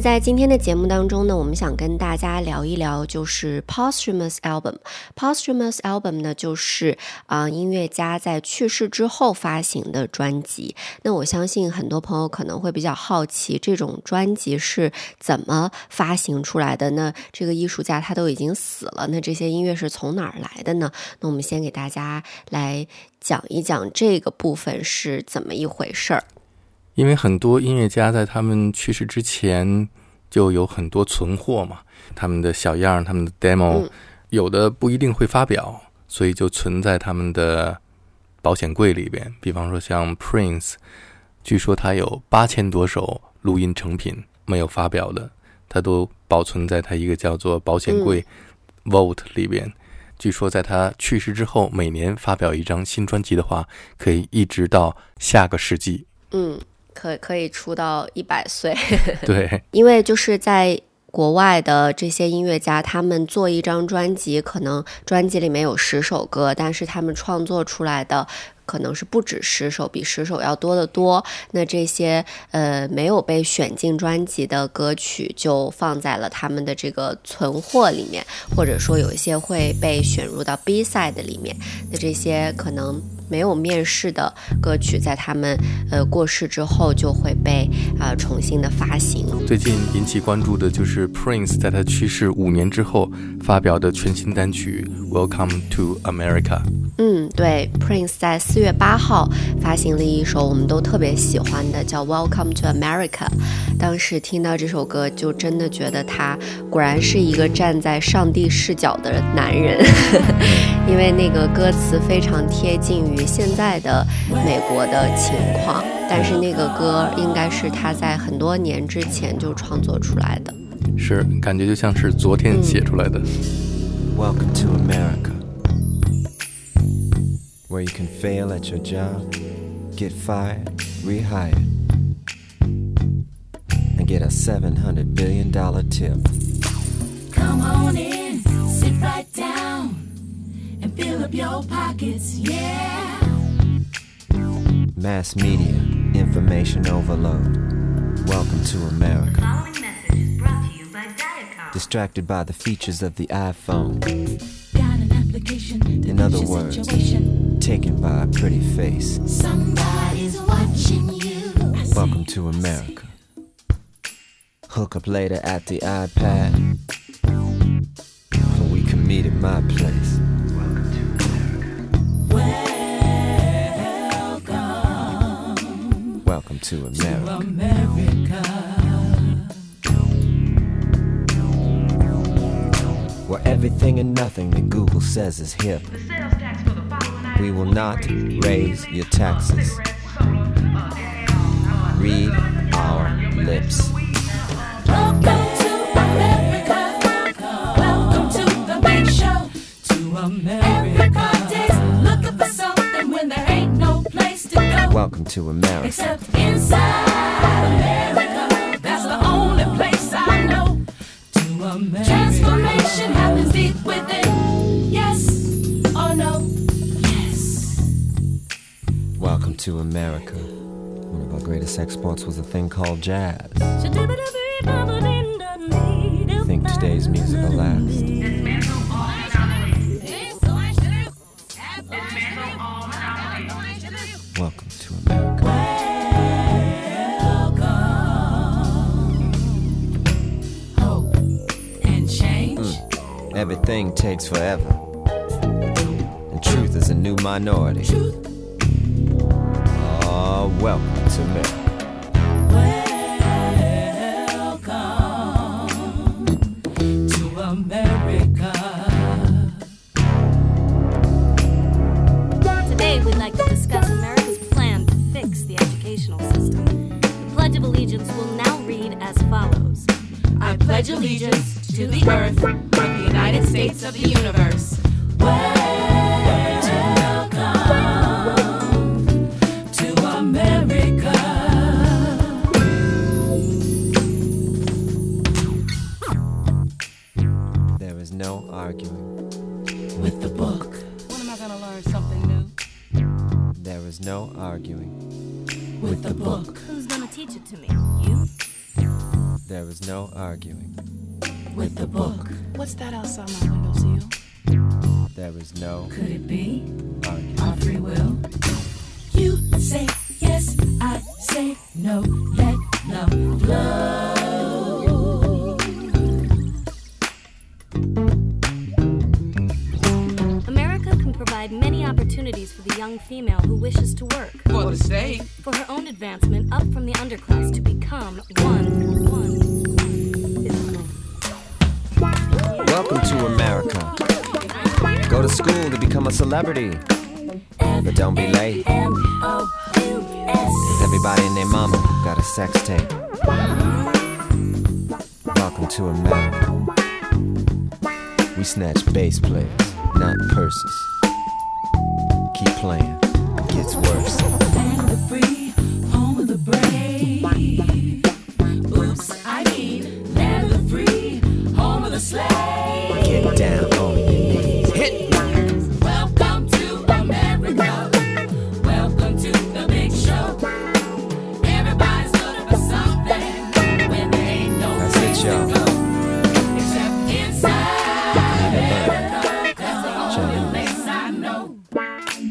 在今天的节目当中呢，我们想跟大家聊一聊，就是 posthumous album。posthumous album 呢，就是啊音乐家在去世之后发行的专辑。那我相信很多朋友可能会比较好奇，这种专辑是怎么发行出来的？那这个艺术家他都已经死了，那这些音乐是从哪儿来的呢？那我们先给大家来讲一讲这个部分是怎么一回事儿。因为很多音乐家在他们去世之前就有很多存货嘛，他们的小样、他们的 demo，有的不一定会发表，所以就存在他们的保险柜里边。比方说像 Prince，据说他有八千多首录音成品没有发表的，他都保存在他一个叫做保险柜 Vault 里边。据说在他去世之后，每年发表一张新专辑的话，可以一直到下个世纪。嗯。可可以出到一百岁，对，因为就是在国外的这些音乐家，他们做一张专辑，可能专辑里面有十首歌，但是他们创作出来的可能是不止十首，比十首要多得多。那这些呃没有被选进专辑的歌曲，就放在了他们的这个存货里面，或者说有一些会被选入到 B side 里面。那这些可能。没有面世的歌曲，在他们呃过世之后，就会被啊重新的发行。最近引起关注的就是 Prince 在他去世五年之后发表的全新单曲《Welcome to America》。嗯，对，Prince 在四月八号发行了一首我们都特别喜欢的，叫《Welcome to America》。当时听到这首歌，就真的觉得他果然是一个站在上帝视角的男人，因为那个歌词非常贴近于。现在的美国的情况，但是那个歌应该是他在很多年之前就创作出来的，是感觉就像是昨天写出来的。Welcome to America, where you can fail at your job, get fired, rehired, and get a seven hundred billion dollar tip. Come on in, sit right down, and fill up your pockets, yeah. Mass media, information overload. Welcome to America. Distracted by the features of the iPhone. In other words, taken by a pretty face. Somebody's watching you. Welcome to America. Hook up later at the iPad. we can meet at my place. Welcome to America. America. Where everything and nothing that Google says is hip. We will not raise your taxes. Read our lips. Welcome to America. Welcome to the big show. To America. Welcome to America. Except inside America. That's the only place I know. To America. Transformation happens deep within. Yes or no? Yes. Welcome to America. One of our greatest exports was a thing called jazz. Think today's music will last. Everything takes forever. And truth is a new minority. Oh, welcome to America. Arguing. With the book. What's that outside my window, windowsill? There is no Could it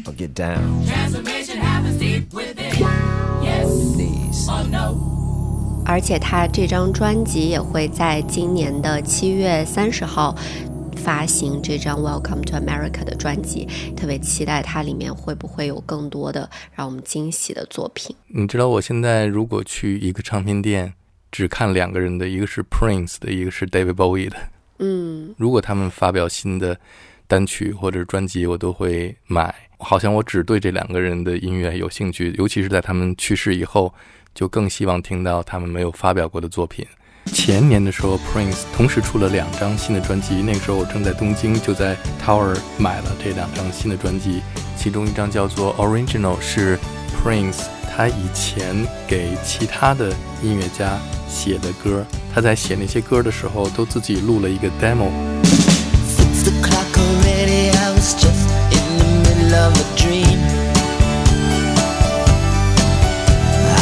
Or get down. Transformation happens deep within. Yes Knees. or no? 而且他这张专辑也会在今年的七月三十号发行这张《Welcome to America》的专辑，特别期待它里面会不会有更多的让我们惊喜的作品。你知道我现在如果去一个唱片店，只看两个人的，一个是 Prince 的，一个是 David Bowie 的。嗯，如果他们发表新的单曲或者专辑，我都会买。好像我只对这两个人的音乐有兴趣，尤其是在他们去世以后，就更希望听到他们没有发表过的作品。前年的时候，Prince 同时出了两张新的专辑，那个时候我正在东京，就在 Tower 买了这两张新的专辑，其中一张叫做 Original，是 Prince 他以前给其他的音乐家写的歌，他在写那些歌的时候都自己录了一个 demo。Of a dream.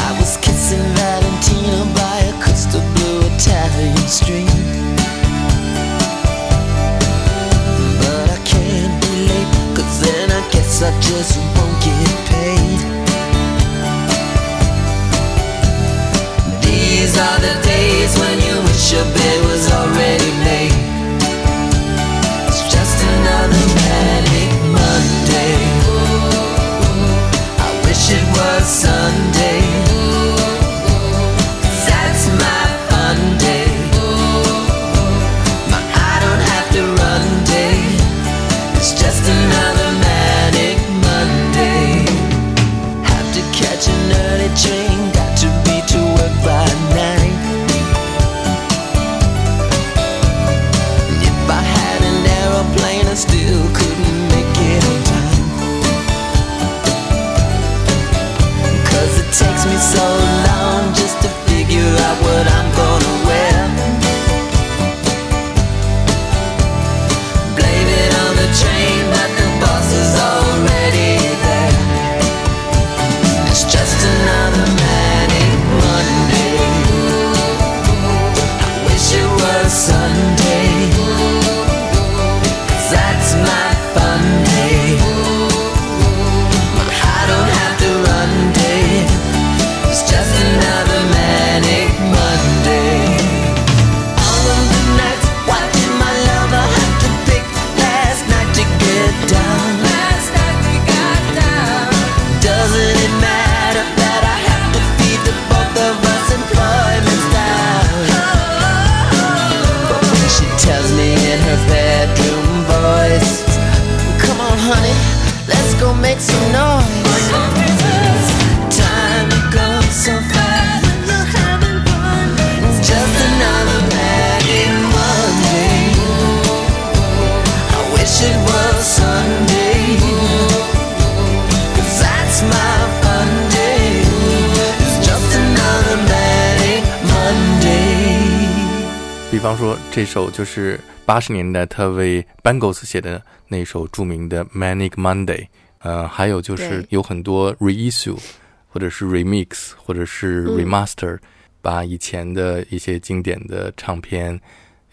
I was kissing Valentina by a crystal blue Italian stream. But I can't be late, cause then I guess I just won't get paid. These are the days when you wish your bed 首就是八十年代他为 Bangles 写的那首著名的《Manic Monday》，呃，还有就是有很多 reissue 或者是 remix 或者是嗯 remaster，、把以前的一些经典的唱片，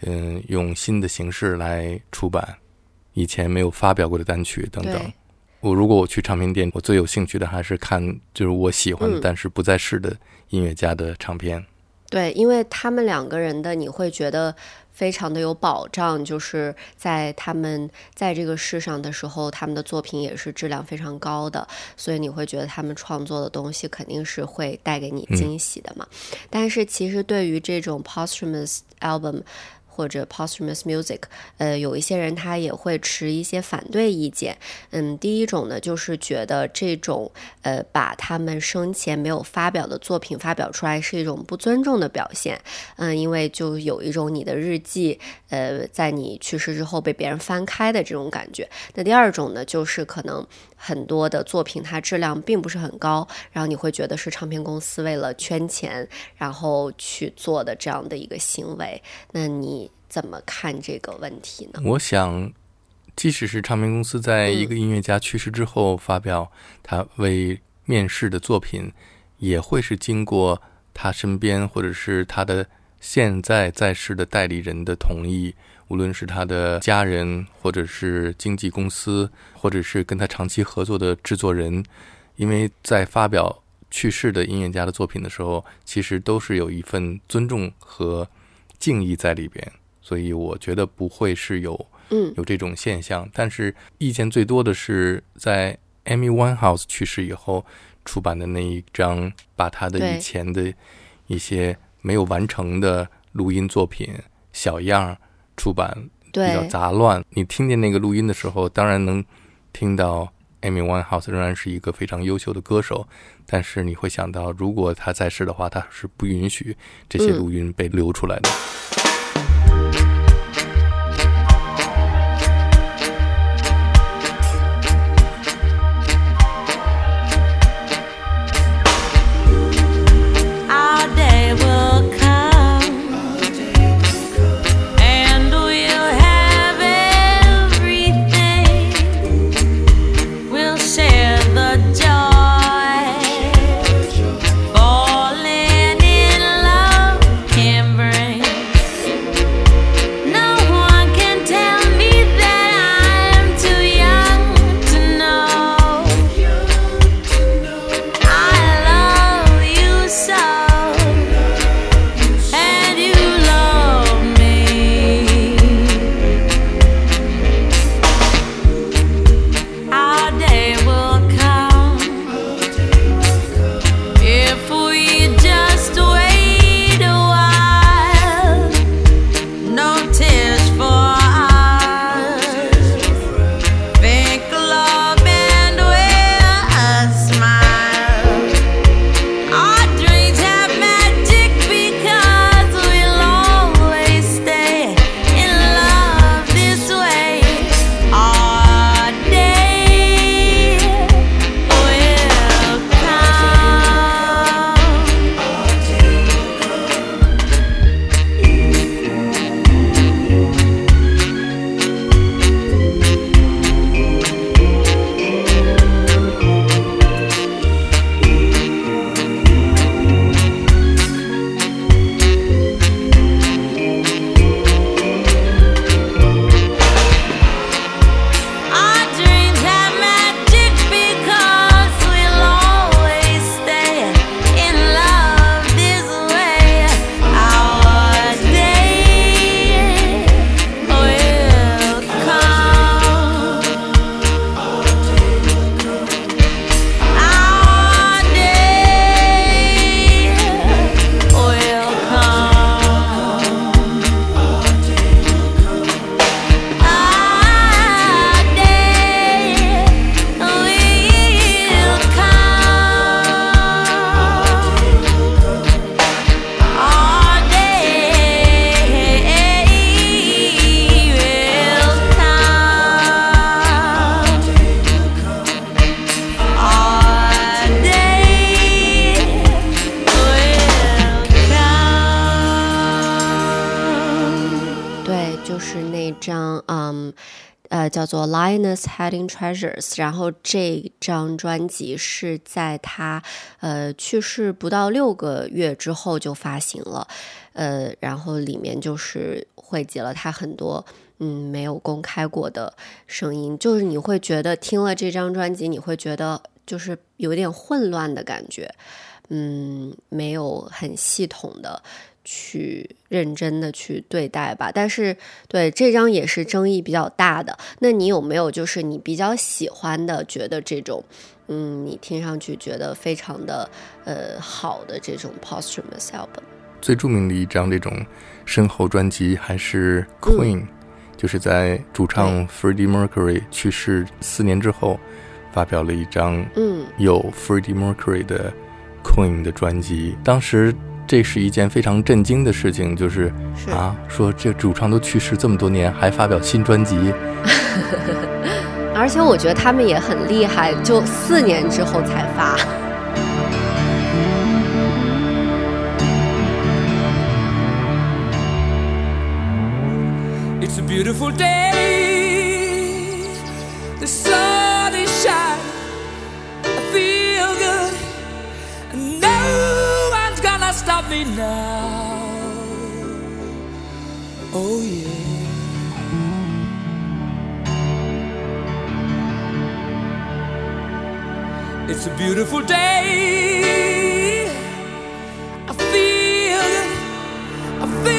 嗯、用新的形式来出版，以前没有发表过的单曲等等。我如果我去唱片店，我最有兴趣的还是看就是我喜欢的、嗯但是不在世的音乐家的唱片。对，因为他们两个人的你会觉得非常的有保障，就是在他们在这个世上的时候，他们的作品也是质量非常高的，所以你会觉得他们创作的东西肯定是会带给你惊喜的嘛。但是其实对于这种 posthumous album。或者 posthumous music，呃，有一些人他也会持一些反对意见。嗯，第一种呢，就是觉得这种呃把他们生前没有发表的作品发表出来是一种不尊重的表现。嗯，因为就有一种你的日记，呃，在你去世之后被别人翻开的这种感觉。那第二种呢，就是可能很多的作品它质量并不是很高，然后你会觉得是唱片公司为了圈钱，然后去做的这样的一个行为。那你怎么看这个问题呢？我想，即使是唱片公司在一个音乐家去世之后发表他为面试的作品，也会是经过他身边或者是他的现在在世的代理人的同意，无论是他的家人，或者是经纪公司，或者是跟他长期合作的制作人，因为在发表去世的音乐家的作品的时候，其实都是有一份尊重和敬意在里边。所以我觉得不会是有嗯有这种现象，但是意见最多的是在 Amy Winehouse 去世以后出版的那一张，把他的以前的一些没有完成的录音作品小样儿出版，比较，杂乱。你听见那个录音的时候，当然能听到 Amy Winehouse 仍然是一个非常优秀的歌手，但是你会想到，如果他在世的话，他是不允许这些嗯录音被流出来的。Treasures》，然后这张专辑是在他呃去世不到六个月之后就发行了，呃，然后里面就是汇集了他很多嗯没有公开过的声音，就是你会觉得听了这张专辑，你会觉得就是有点混乱的感觉，嗯，没有很系统的。去认真的去对待吧，但是对这张也是争议比较大的。那你有没有就是你比较喜欢的，觉得这种，嗯，你听上去觉得非常的呃好的这种 posthumous album？最著名的一张这种身后专辑还是 Queen，、就是在主唱 Freddie Mercury 去世四年之后，发表了一张嗯有 Freddie Mercury 的 Queen 的专辑。当时这是一件非常震惊的事情，就是是啊，说这主唱都去世这么多年，还发表新专辑，而且我觉得他们也很厉害，就四年之后才发。It's a beautiful day. Gonna stop me now. Oh, yeah. It's a beautiful day. I feel good. I feel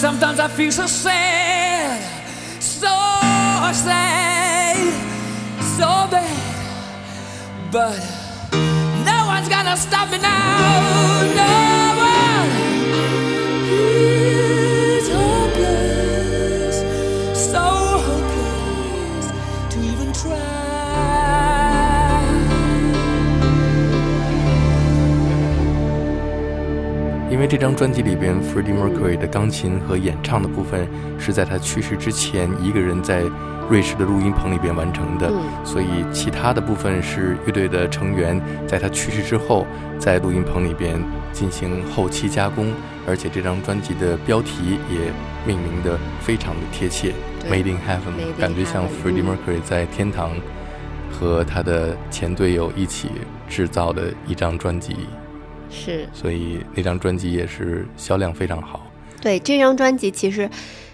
Sometimes I feel so sad, so sad, so bad, but no one's gonna stop me now. No 这张专辑里边 Freddie Mercury 的钢琴和演唱的部分是在他去世之前一个人在瑞士的录音棚里边完成的，嗯。所以其他的部分是乐队的成员在他去世之后在录音棚里边进行后期加工，而且这张专辑的标题也命名的非常的贴切，Made in Heaven，Made in 感觉像 Heaven，Freddie 嗯。Mercury 在天堂和他的前队友一起制造的一张专辑。是所以那张专辑也是销量非常好。对这张专辑，其实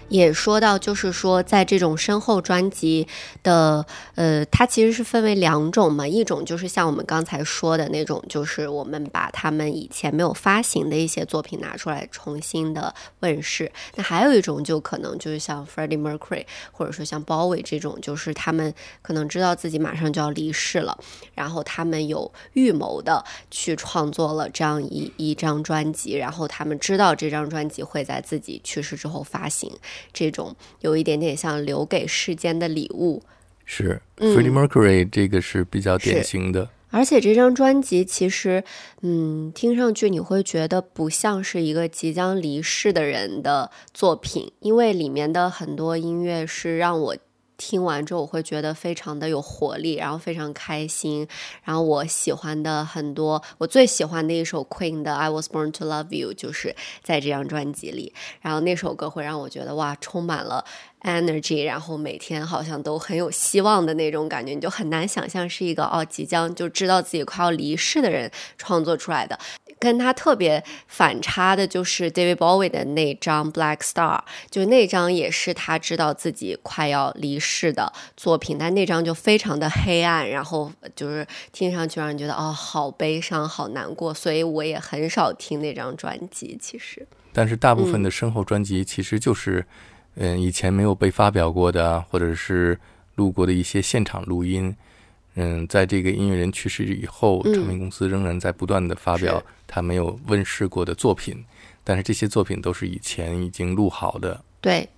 也说到，就是说，在这种身后专辑的，呃，它其实是分为两种嘛，一种就是像我们刚才说的那种，就是我们把他们以前没有发行的一些作品拿出来重新的问世。那还有一种就可能就是像 Freddie Mercury 或者说像 Bowie 这种，就是他们可能知道自己马上就要离世了，然后他们有预谋的去创作了这样一一张专辑，然后他们知道这张专辑会在自己去世之后发行，这种有一点点像留给世间的礼物。是、嗯。Freddie Mercury 这个是比较典型的，而且这张专辑其实，嗯，听上去你会觉得不像是一个即将离世的人的作品，因为里面的很多音乐是让我听完之后我会觉得非常的有活力，然后非常开心。然后我喜欢的很多，我最喜欢的一首 Queen 的《I Was Born to Love You》就是在这张专辑里。然后那首歌会让我觉得哇，充满了 energy，然后每天好像都很有希望的那种感觉，你就很难想象是一个哦即将就知道自己快要离世的人创作出来的。跟他特别反差的就是 David Bowie 的那张《Black Star》，就那张也是他知道自己快要离世的作品，但那张就非常的黑暗，然后就是听上去让人觉得哦好悲伤、好难过，所以我也很少听那张专辑。其实，但是大部分的身后专辑其实就是，嗯、以前没有被发表过的，或者是录过的一些现场录音。嗯，在这个音乐人去世以后，嗯唱片公司仍然在不断的发表他没有问世过的作品，但是这些作品都是以前已经录好的。对，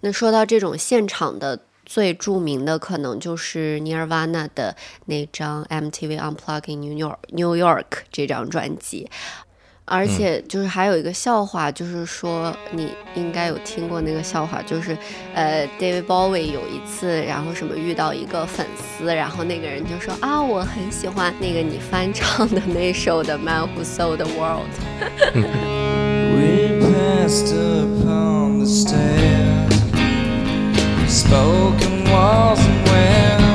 那说到这种现场的。最著名的可能就是 Nirvana 的那张 MTV Unplugged in New York New York 这张专辑，而且就是还有一个笑话，就是说你应该有听过那个笑话，就是呃，David Bowie 有一次，然后什么遇到一个粉丝，然后那个人就说啊，我很喜欢那个你翻唱的那首的《Man Who Sold the World》。We passed upon the stairs. Spoken wasn't well,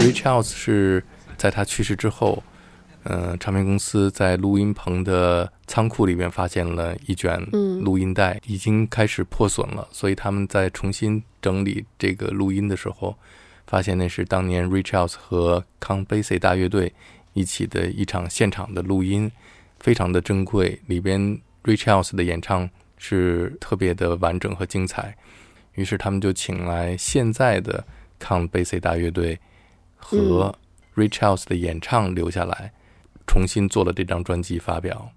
Ray Charles 是在他去世之后，呃，唱片公司在录音棚的仓库里面发现了一卷嗯录音带，已经开始破损了，所以他们在重新整理这个录音的时候，发现那是当年 Ray Charles 和康贝西大乐队一起的一场现场的录音，非常的珍贵，里边 Ray Charles 的演唱是特别的完整和精彩，于是他们就请来现在的康贝西大乐队。和 Ray Charles 的演唱留下来，重新做了这张专辑发表。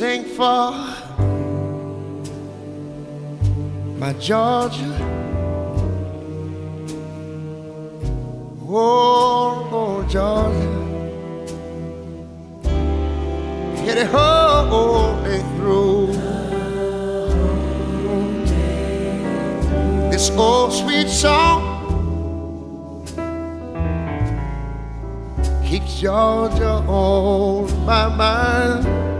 Sing for my Georgia. Oh, oh, Georgia. Get it oh, oh, whole day through. This old sweet song keeps Georgia on my mind.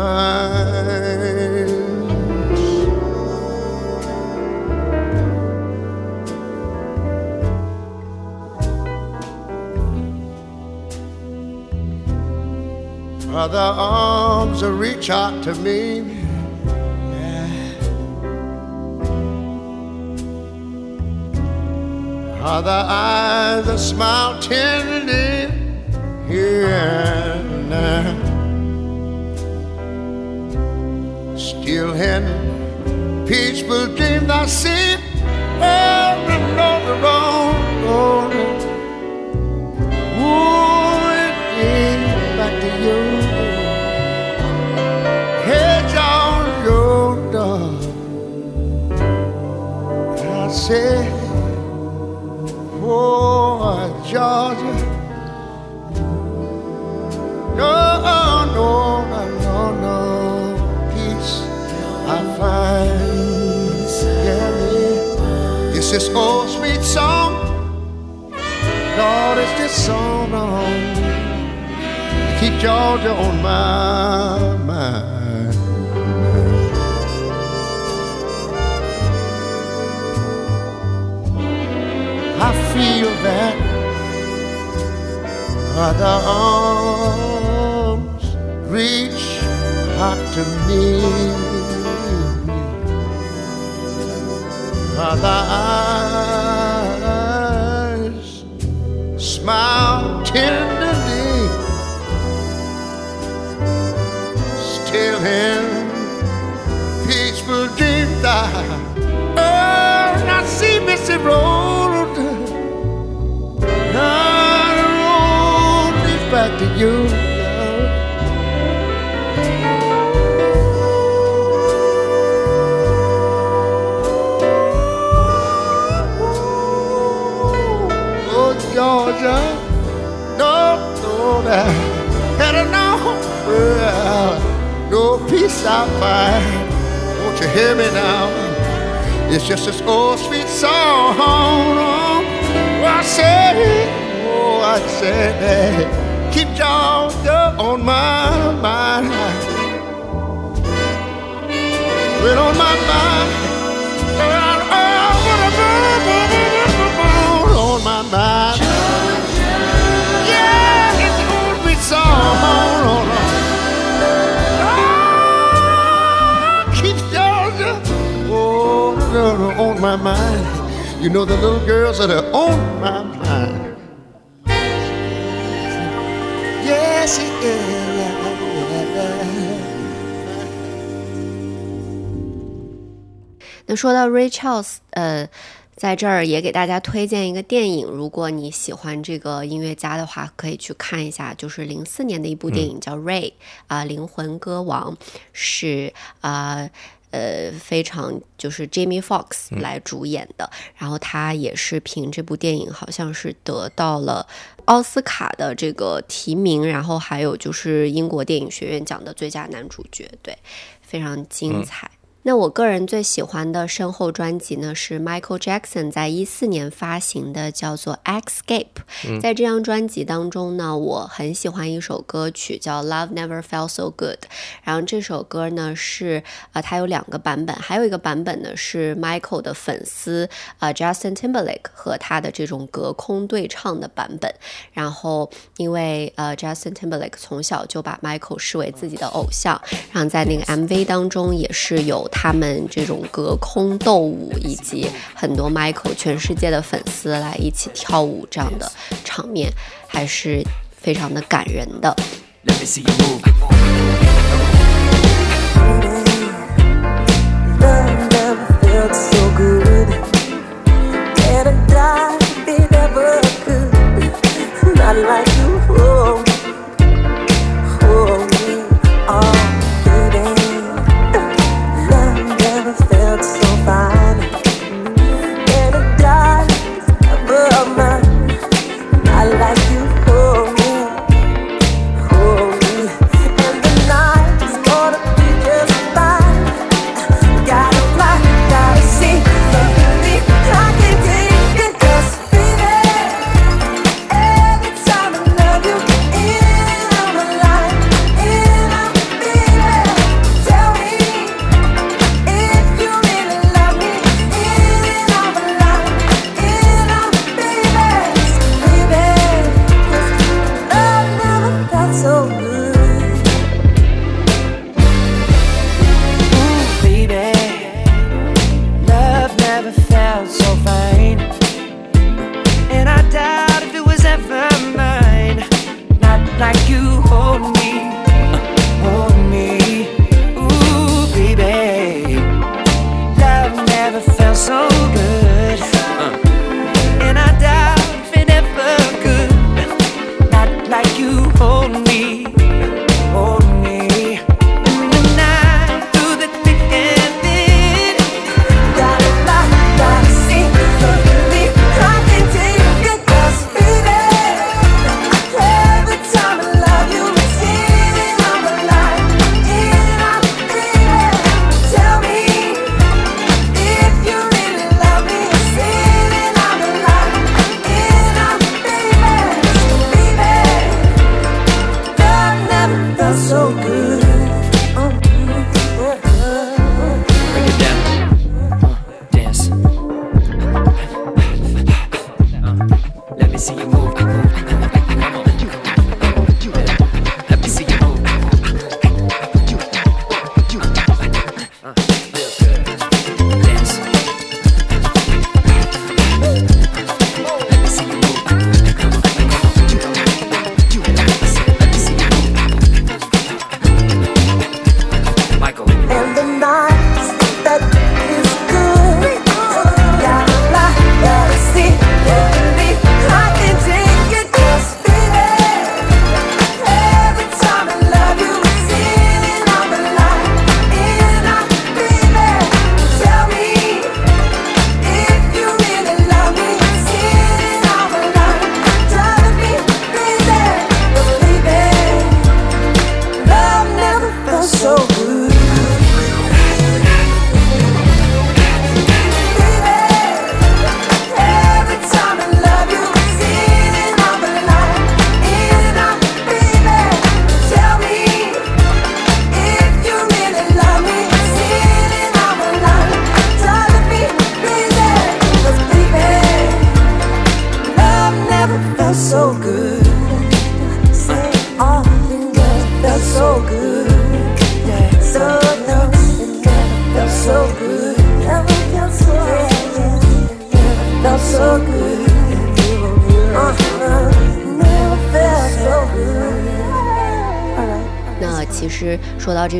pines. Other arms reach out to me. Other eyes that smile tenderly here and now. Still in peaceful dreams I see all along the road. This old sweet song. Lord, it's this song on. Keep Georgia on my mind. I feel that other arms reach out to me. Other eyes smile tenderly, still in peaceful dreams. I, oh, I see Missy Road. Now the road leads back to you. No peace I find. Won't you hear me now? It's just this old sweet song. Oh, I said, oh, I said, keep Georgia on my mind. Well, on my mind. My mind. You know the little girls that are on my mind. Yes, yeah. 那说到 Ray Charles，呃，在这儿也给大家推荐一个电影，如果你喜欢这个音乐家的话，可以去看一下，就是零四年的一部电影叫《Ray》啊、灵魂歌王》，是啊。呃，非常就是 Jamie Foxx 来主演的，然后他也是凭这部电影，好像是得到了奥斯卡的这个提名，然后还有就是英国电影学院奖的最佳男主角，对，非常精彩。那我个人最喜欢的身后专辑呢，是 Michael Jackson 在一四年发行的，叫做《Escape》。在这张专辑当中呢，我很喜欢一首歌曲叫《Love Never Felt So Good》。然后这首歌呢是呃，它有两个版本，还有一个版本呢是 Michael 的粉丝呃 Justin Timberlake 和他的这种隔空对唱的版本。然后因为呃 Justin Timberlake 从小就把 Michael 视为自己的偶像，然后在那个 MV 当中也是有他。他们这种隔空斗舞，以及很多 Michael 全世界的粉丝来一起跳舞这样的场面，还是非常的感人的。Let me see you move.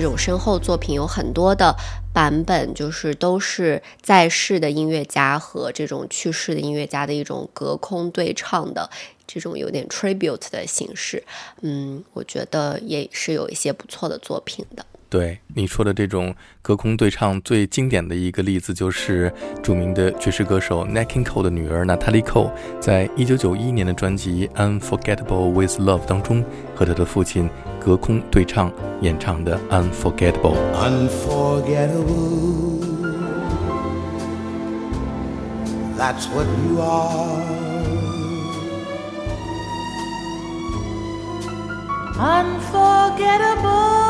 这种身后作品，有很多的版本，就是都是在世的音乐家和这种去世的音乐家的一种隔空对唱的这种有点 tribute 的形式。嗯，我觉得也是有一些不错的作品的。对你说的这种隔空对唱，最经典的一个例子就是著名的爵士歌手 Nat King Cole 的女儿 Natalie Cole，在一九九一年的专辑《Unforgettable with Love》当中，和她的父亲隔空对唱演唱的《Unforgettable》。Unforgettable. That's what you are. Unforgettable,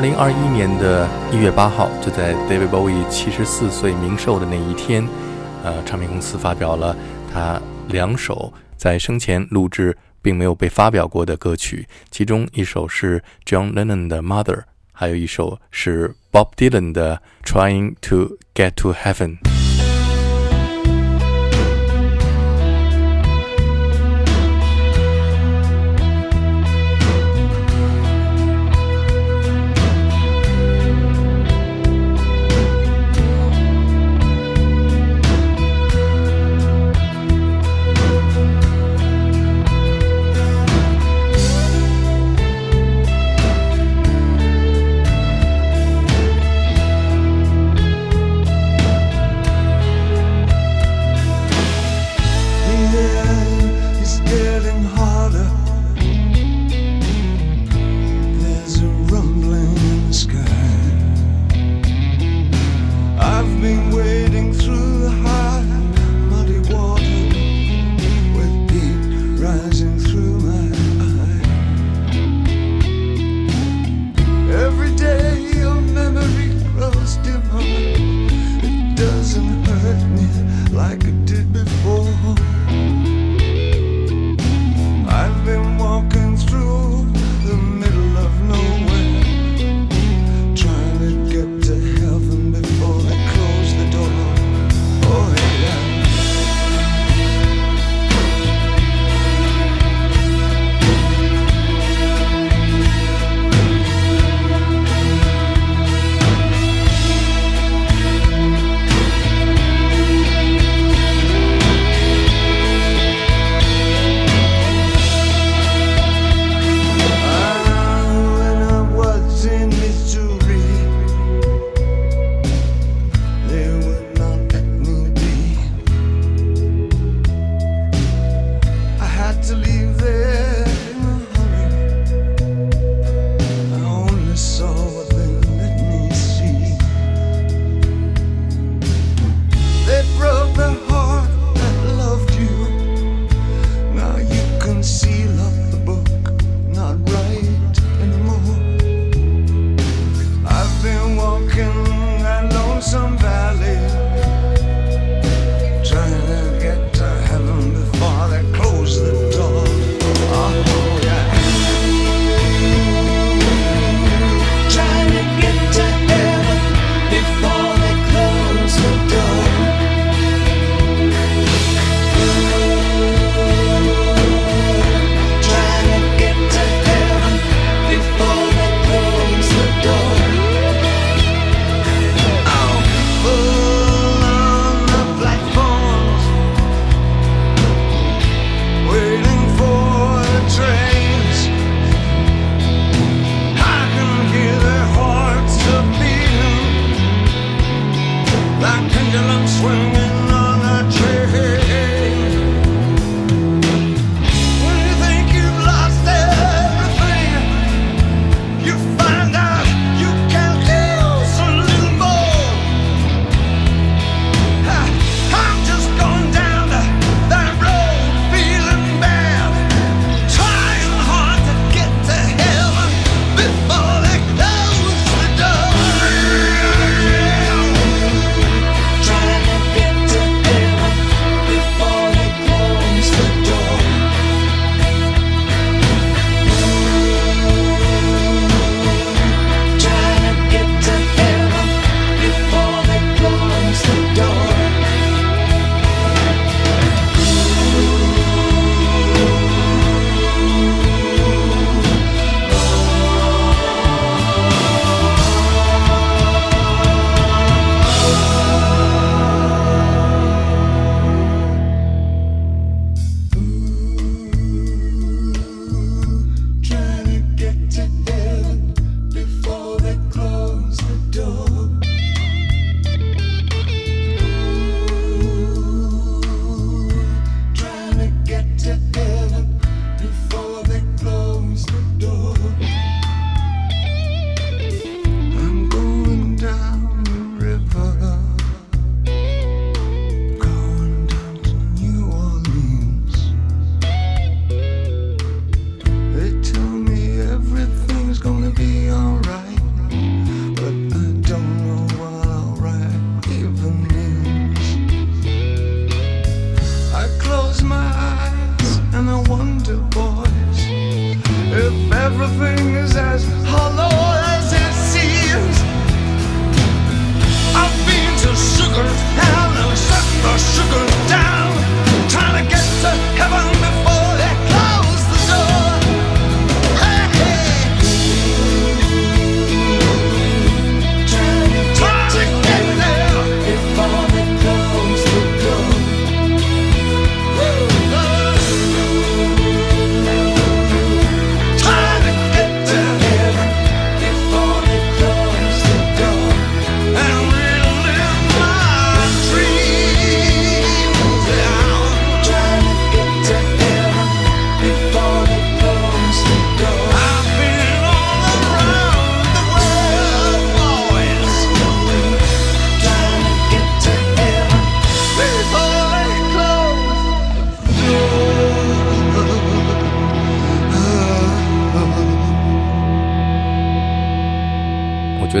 二零二一年的一月八号，就在 David Bowie 七十四岁冥寿的那一天，呃，唱片公司发表了他两首在生前录制并没有被发表过的歌曲，其中一首是 John Lennon 的《Mother》，还有一首是 Bob Dylan 的《Trying to Get to Heaven》。everything is as hollow as it seems. I've been to sugar and I've sucked the sugar.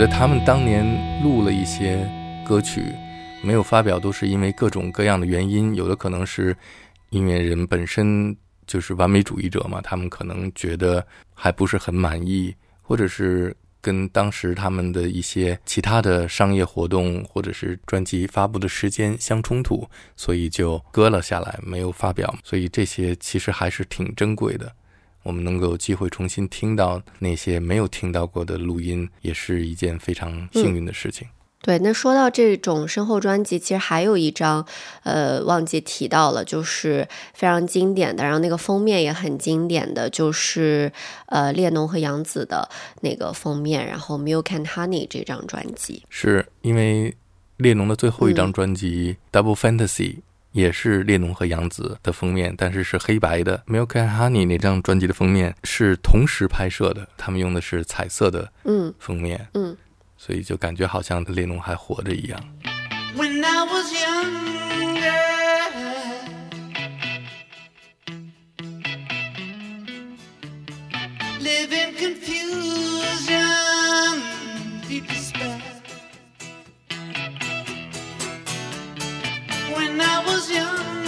觉得他们当年录了一些歌曲，没有发表，都是因为各种各样的原因。有的可能是音乐人本身就是完美主义者嘛，他们可能觉得还不是很满意，或者是跟当时他们的一些其他的商业活动或者是专辑发布的时间相冲突，所以就搁了下来，没有发表。所以这些其实还是挺珍贵的。我们能够有机会重新听到那些没有听到过的录音，也是一件非常幸运的事情。对，那说到这种身后专辑，其实还有一张，呃，忘记提到了，就是非常经典的，然后那个封面也很经典的，就是呃列侬和杨紫的那个封面，然后《Milk and Honey》这张专辑。是因为列侬的最后一张专辑《Double Fantasy》也是列侬和杨紫的封面，但是是黑白的。《Milk and Honey》那张专辑的封面是同时拍摄的，他们用的是彩色的嗯封面，嗯，所以就感觉好像列侬还活着一样。When I was younger, live in I was younger,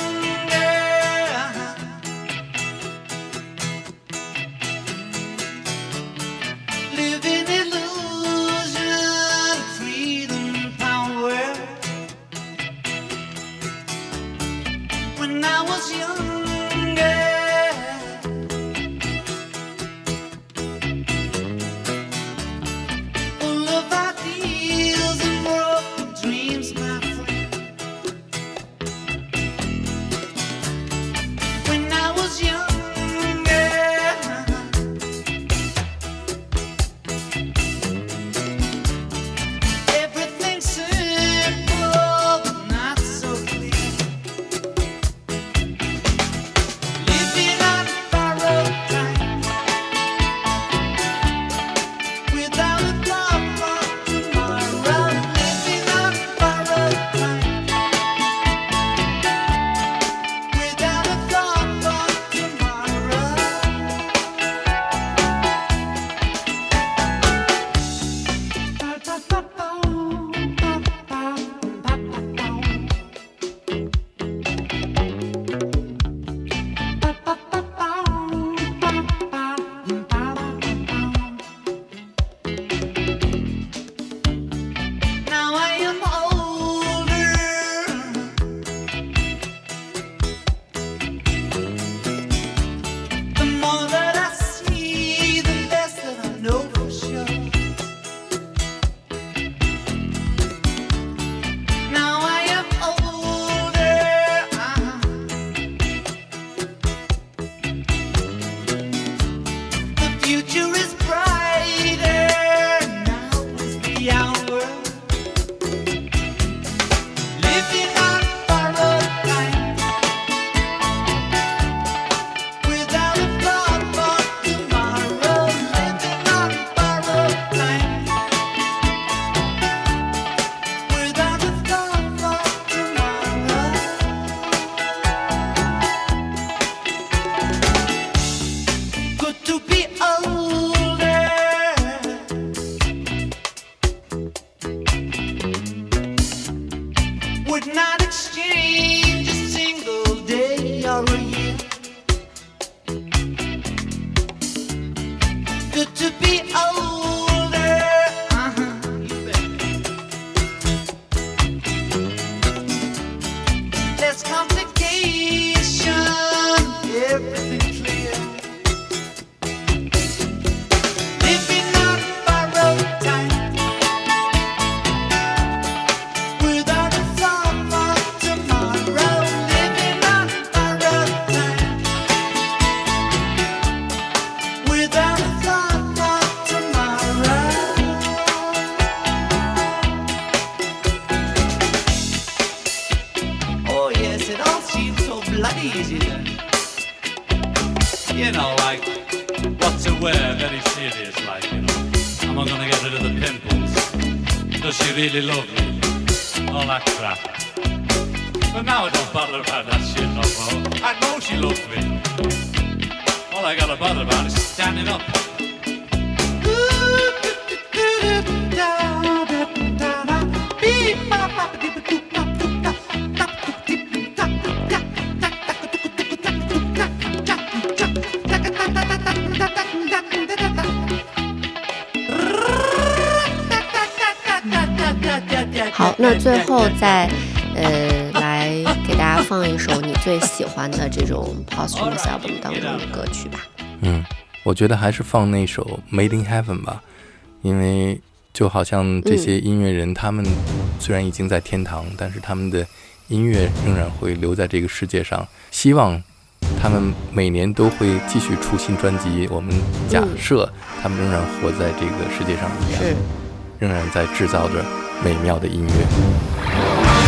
我觉得还是放那首 made in heaven 吧因为就好像这些音乐人他们虽然已经在天堂但是他们的音乐仍然会留在这个世界上。希望他们每年都会继续出新专辑我们假设他们仍然活在这个世界上一样仍然在制造着美妙的音乐。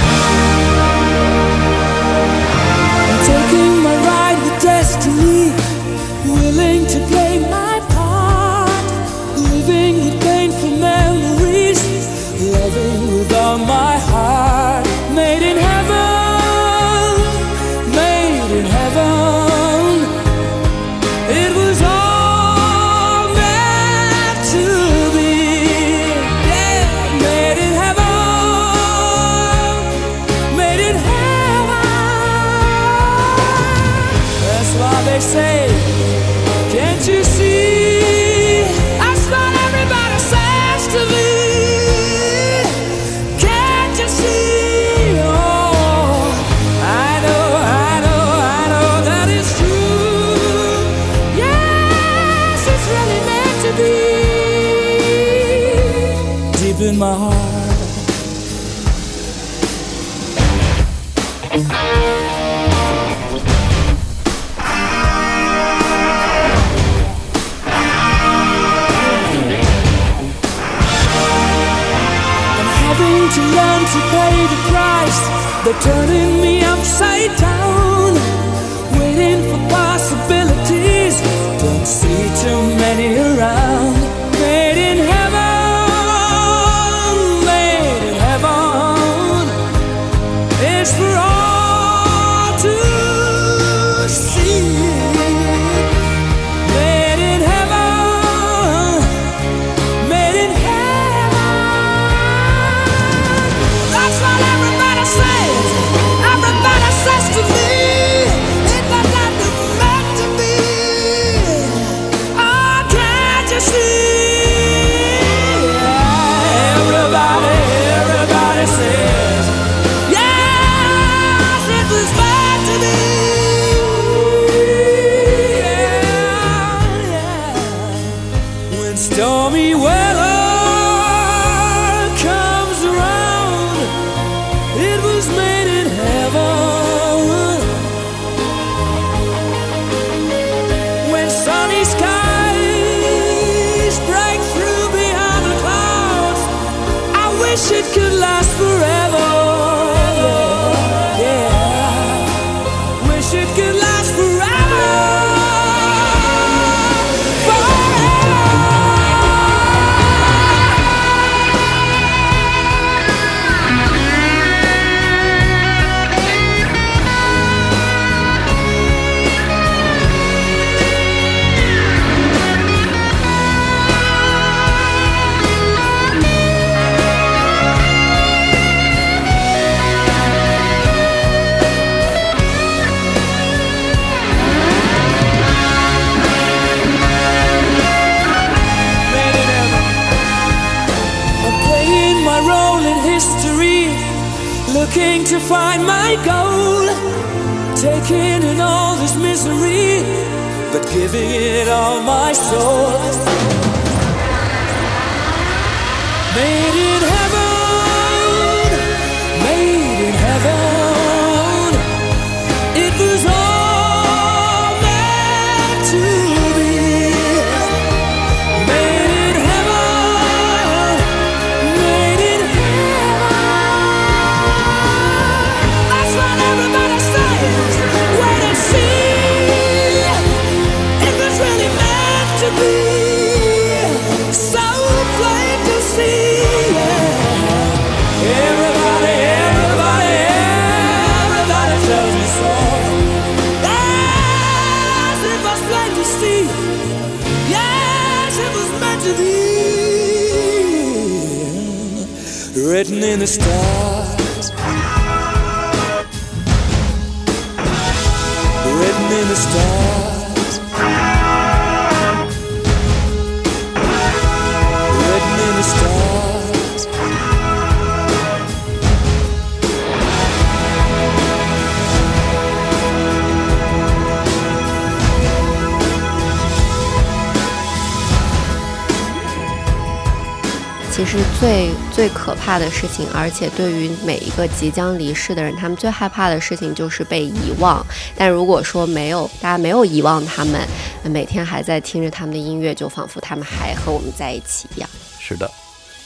怕的事情，而且对于每一个即将离世的人，他们最害怕的事情就是被遗忘。但如果说没有大家没有遗忘他们，每天还在听着他们的音乐，就仿佛他们还和我们在一起一样。是的，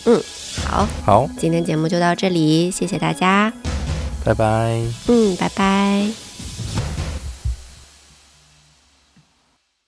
嗯，好，好，今天节目就到这里，谢谢大家。拜拜。嗯，拜拜。